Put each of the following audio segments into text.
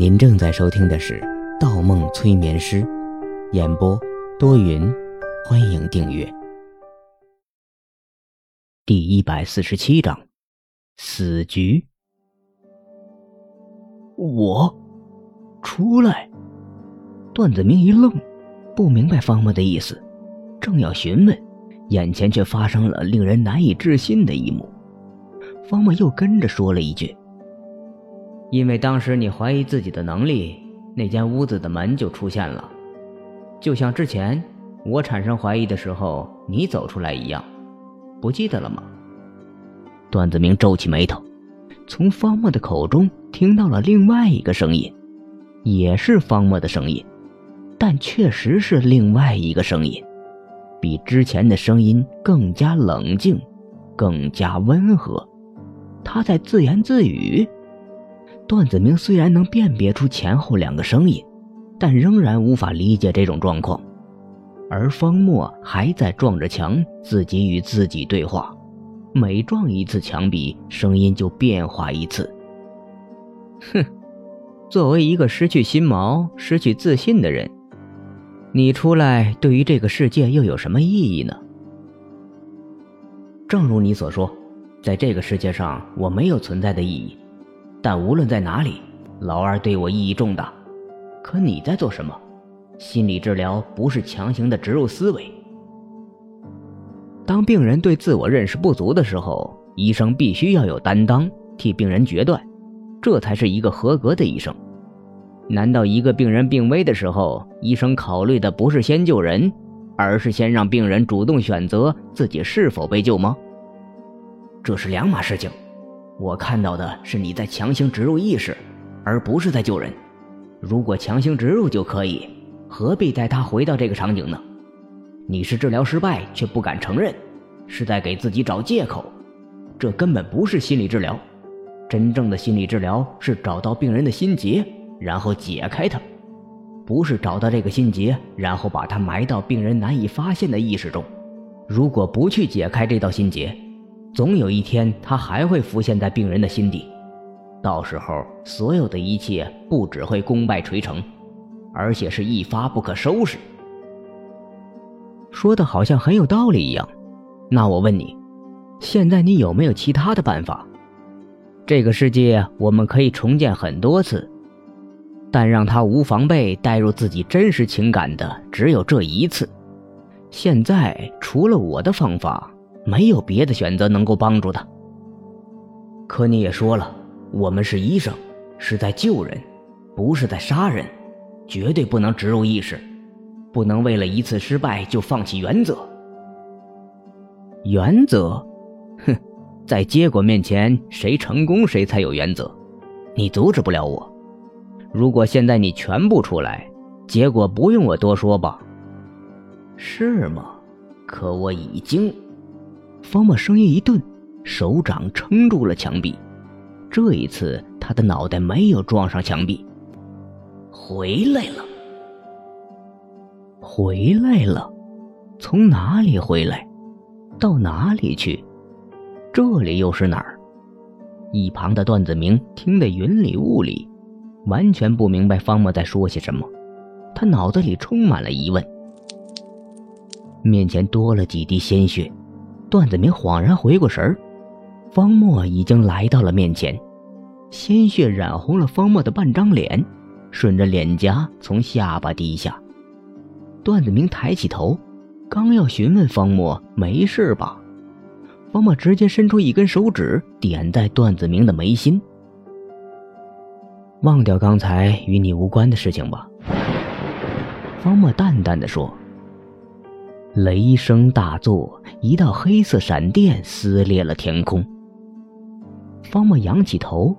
您正在收听的是《盗梦催眠师》，演播多云，欢迎订阅。第一百四十七章，死局。我出来。段子明一愣，不明白方墨的意思，正要询问，眼前却发生了令人难以置信的一幕。方墨又跟着说了一句：“因为当时你怀疑自己的能力，那间屋子的门就出现了，就像之前我产生怀疑的时候你走出来一样，不记得了吗？”段子明皱起眉头，从方墨的口中听到了另外一个声音，也是方墨的声音，但确实是另外一个声音，比之前的声音更加冷静，更加温和。他在自言自语。段子明虽然能辨别出前后两个声音，但仍然无法理解这种状况。而方墨还在撞着墙，自己与自己对话。每撞一次墙壁，声音就变化一次。哼，作为一个失去心毛、失去自信的人，你出来对于这个世界又有什么意义呢？正如你所说。在这个世界上，我没有存在的意义，但无论在哪里，老二对我意义重大。可你在做什么？心理治疗不是强行的植入思维。当病人对自我认识不足的时候，医生必须要有担当，替病人决断，这才是一个合格的医生。难道一个病人病危的时候，医生考虑的不是先救人，而是先让病人主动选择自己是否被救吗？这是两码事情，我看到的是你在强行植入意识，而不是在救人。如果强行植入就可以，何必带他回到这个场景呢？你是治疗失败却不敢承认，是在给自己找借口。这根本不是心理治疗，真正的心理治疗是找到病人的心结，然后解开它，不是找到这个心结，然后把它埋到病人难以发现的意识中。如果不去解开这道心结，总有一天，他还会浮现在病人的心底，到时候，所有的一切不只会功败垂成，而且是一发不可收拾。说的好像很有道理一样。那我问你，现在你有没有其他的办法？这个世界我们可以重建很多次，但让他无防备带入自己真实情感的只有这一次。现在除了我的方法。没有别的选择能够帮助他。可你也说了，我们是医生，是在救人，不是在杀人，绝对不能植入意识，不能为了一次失败就放弃原则。原则？哼，在结果面前，谁成功谁才有原则。你阻止不了我。如果现在你全部出来，结果不用我多说吧？是吗？可我已经。方墨声音一顿，手掌撑住了墙壁。这一次，他的脑袋没有撞上墙壁。回来了，回来了，从哪里回来？到哪里去？这里又是哪儿？一旁的段子明听得云里雾里，完全不明白方墨在说些什么。他脑子里充满了疑问。面前多了几滴鲜血。段子明恍然回过神儿，方墨已经来到了面前，鲜血染红了方墨的半张脸，顺着脸颊从下巴滴下。段子明抬起头，刚要询问方墨没事吧，方墨直接伸出一根手指点在段子明的眉心。忘掉刚才与你无关的事情吧，方墨淡淡的说。雷声大作，一道黑色闪电撕裂了天空。方墨仰起头，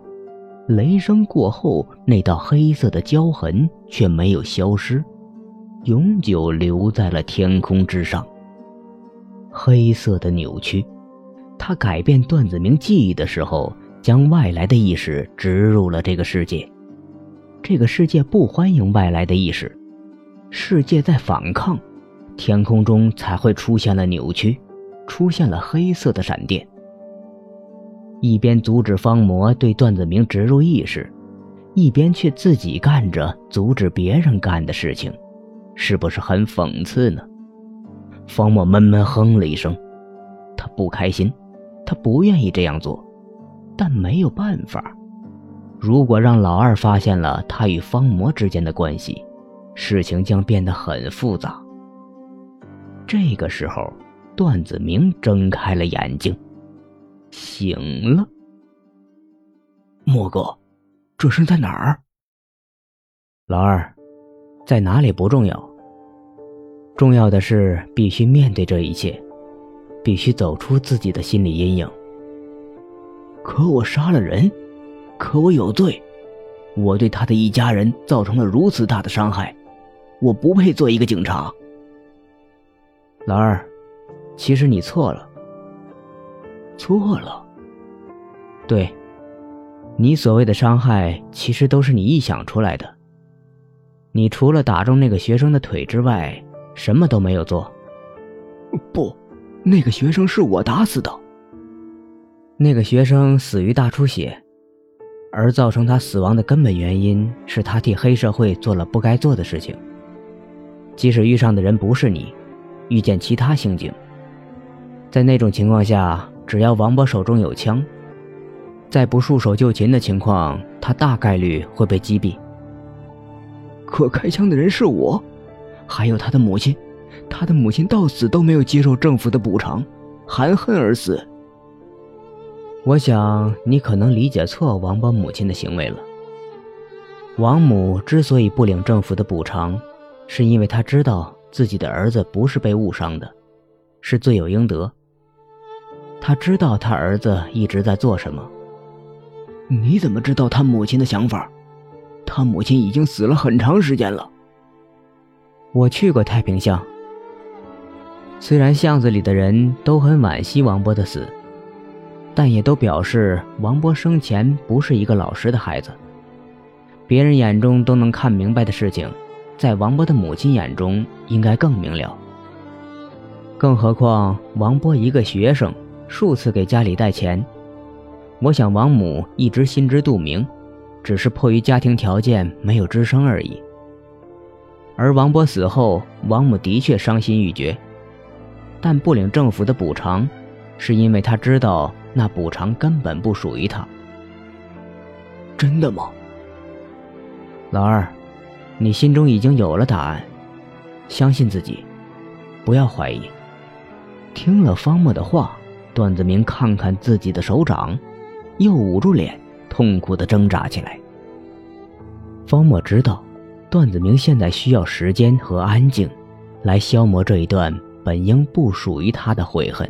雷声过后，那道黑色的焦痕却没有消失，永久留在了天空之上。黑色的扭曲，他改变段子明记忆的时候，将外来的意识植入了这个世界。这个世界不欢迎外来的意识，世界在反抗。天空中才会出现了扭曲，出现了黑色的闪电。一边阻止方魔对段子明植入意识，一边却自己干着阻止别人干的事情，是不是很讽刺呢？方墨闷闷哼了一声，他不开心，他不愿意这样做，但没有办法。如果让老二发现了他与方魔之间的关系，事情将变得很复杂。这个时候，段子明睁开了眼睛，醒了。莫哥，这是在哪儿？老二，在哪里不重要，重要的是必须面对这一切，必须走出自己的心理阴影。可我杀了人。可我有罪，我对他的一家人造成了如此大的伤害，我不配做一个警察。老二，其实你错了。错了。对，你所谓的伤害，其实都是你臆想出来的。你除了打中那个学生的腿之外，什么都没有做。不，那个学生是我打死的。那个学生死于大出血。而造成他死亡的根本原因是他替黑社会做了不该做的事情。即使遇上的人不是你，遇见其他刑警，在那种情况下，只要王博手中有枪，在不束手就擒的情况，他大概率会被击毙。可开枪的人是我，还有他的母亲，他的母亲到死都没有接受政府的补偿，含恨而死。我想你可能理解错王博母亲的行为了。王母之所以不领政府的补偿，是因为她知道自己的儿子不是被误伤的，是罪有应得。他知道他儿子一直在做什么。你怎么知道他母亲的想法？他母亲已经死了很长时间了。我去过太平巷，虽然巷子里的人都很惋惜王波的死。但也都表示王波生前不是一个老实的孩子。别人眼中都能看明白的事情，在王波的母亲眼中应该更明了。更何况王波一个学生，数次给家里带钱，我想王母一直心知肚明，只是迫于家庭条件没有吱声而已。而王波死后，王母的确伤心欲绝，但不领政府的补偿，是因为他知道。那补偿根本不属于他。真的吗？老二，你心中已经有了答案，相信自己，不要怀疑。听了方墨的话，段子明看看自己的手掌，又捂住脸，痛苦的挣扎起来。方墨知道，段子明现在需要时间和安静，来消磨这一段本应不属于他的悔恨。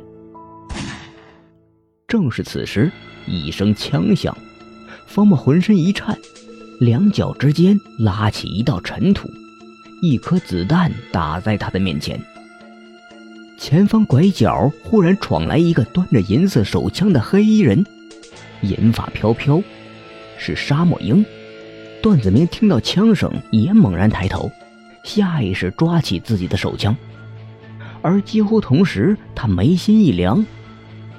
正是此时，一声枪响，方墨浑身一颤，两脚之间拉起一道尘土，一颗子弹打在他的面前。前方拐角忽然闯来一个端着银色手枪的黑衣人，银发飘飘，是沙漠鹰。段子明听到枪声也猛然抬头，下意识抓起自己的手枪，而几乎同时，他眉心一凉。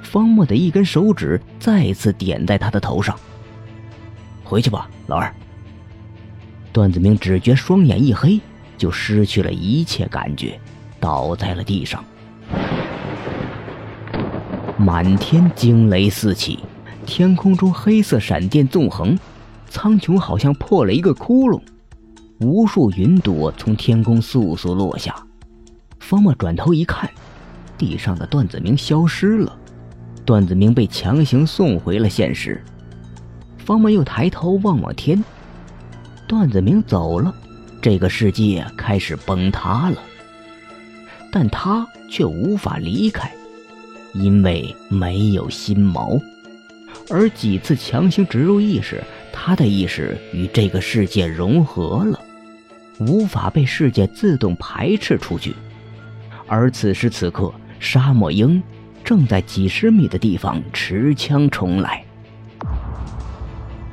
方墨的一根手指再次点在他的头上。回去吧，老二。段子明只觉双眼一黑，就失去了一切感觉，倒在了地上。满天惊雷四起，天空中黑色闪电纵横，苍穹好像破了一个窟窿，无数云朵从天空簌簌落下。方墨转头一看，地上的段子明消失了。段子明被强行送回了现实，方墨又抬头望望天，段子明走了，这个世界开始崩塌了。但他却无法离开，因为没有心锚，而几次强行植入意识，他的意识与这个世界融合了，无法被世界自动排斥出去。而此时此刻，沙漠鹰。正在几十米的地方持枪冲来，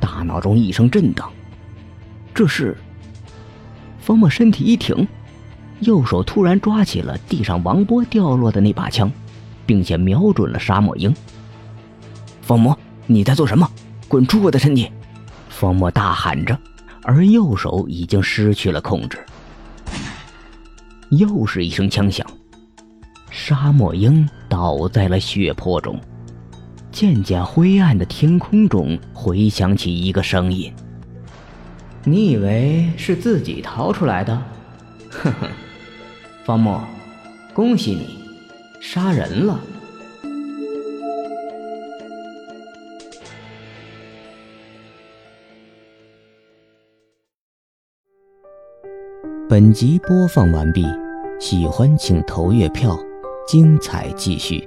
大脑中一声震荡。这是方墨身体一挺，右手突然抓起了地上王波掉落的那把枪，并且瞄准了沙漠鹰。方魔，你在做什么？滚出我的身体！方墨大喊着，而右手已经失去了控制。又是一声枪响，沙漠鹰倒在了血泊中。渐渐灰暗的天空中回响起一个声音：“你以为是自己逃出来的？呵呵，方墨，恭喜你，杀人了。”本集播放完毕，喜欢请投月票，精彩继续。